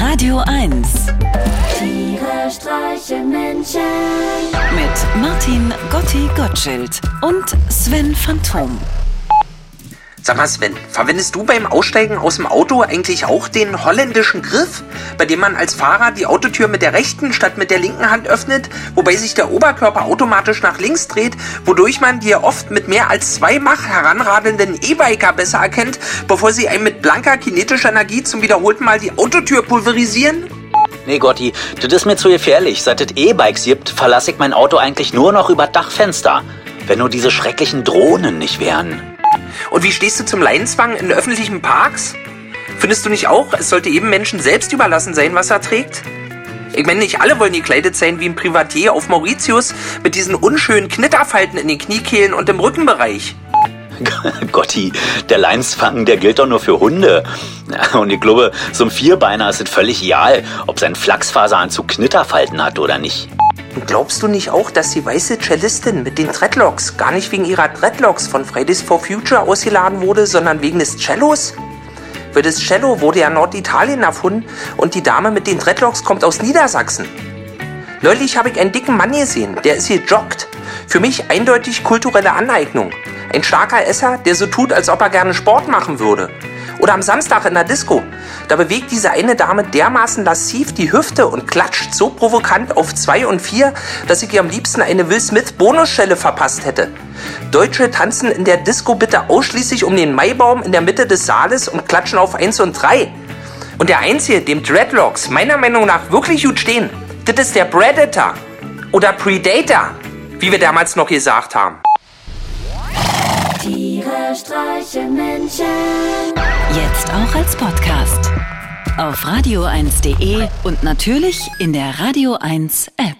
Radio 1 Tiere streichen Menschen. mit Martin Gotti Gottschild und Sven Phantom. Sag mal, Sven, verwendest du beim Aussteigen aus dem Auto eigentlich auch den holländischen Griff, bei dem man als Fahrer die Autotür mit der rechten statt mit der linken Hand öffnet, wobei sich der Oberkörper automatisch nach links dreht, wodurch man die oft mit mehr als zwei Mach heranradelnden E-Biker besser erkennt, bevor sie einem mit blanker kinetischer Energie zum wiederholten Mal die Autotür pulverisieren? Nee, Gotti, das ist mir zu gefährlich. Seit es E-Bikes gibt, verlasse ich mein Auto eigentlich nur noch über Dachfenster. Wenn nur diese schrecklichen Drohnen nicht wären. Und wie stehst du zum Leinenzwang in öffentlichen Parks? Findest du nicht auch, es sollte jedem Menschen selbst überlassen sein, was er trägt? Ich meine, nicht alle wollen gekleidet sein wie ein Privatier auf Mauritius mit diesen unschönen Knitterfalten in den Kniekehlen und im Rückenbereich. Gotti, der Leinsfang, der gilt doch nur für Hunde. Und ich glaube, so ein Vierbeiner ist es völlig egal, ob sein Flachsfaseranzug Knitterfalten hat oder nicht. Glaubst du nicht auch, dass die weiße Cellistin mit den Dreadlocks gar nicht wegen ihrer Dreadlocks von Fridays for Future ausgeladen wurde, sondern wegen des Cellos? Weil das Cello wurde ja Norditalien erfunden und die Dame mit den Dreadlocks kommt aus Niedersachsen. Neulich habe ich einen dicken Mann gesehen, der ist hier joggt. Für mich eindeutig kulturelle Aneignung. Ein starker Esser, der so tut, als ob er gerne Sport machen würde. Oder am Samstag in der Disco. Da bewegt diese eine Dame dermaßen lassiv die Hüfte und klatscht so provokant auf zwei und vier, dass ich ihr am liebsten eine Will Smith Bonusschelle verpasst hätte. Deutsche tanzen in der Disco bitte ausschließlich um den Maibaum in der Mitte des Saales und klatschen auf eins und drei. Und der Einzige, dem Dreadlocks meiner Meinung nach wirklich gut stehen, das ist der Predator. Oder Predator, wie wir damals noch gesagt haben. Tiere streichen Menschen. Jetzt auch als Podcast. Auf radio1.de und natürlich in der Radio 1 App.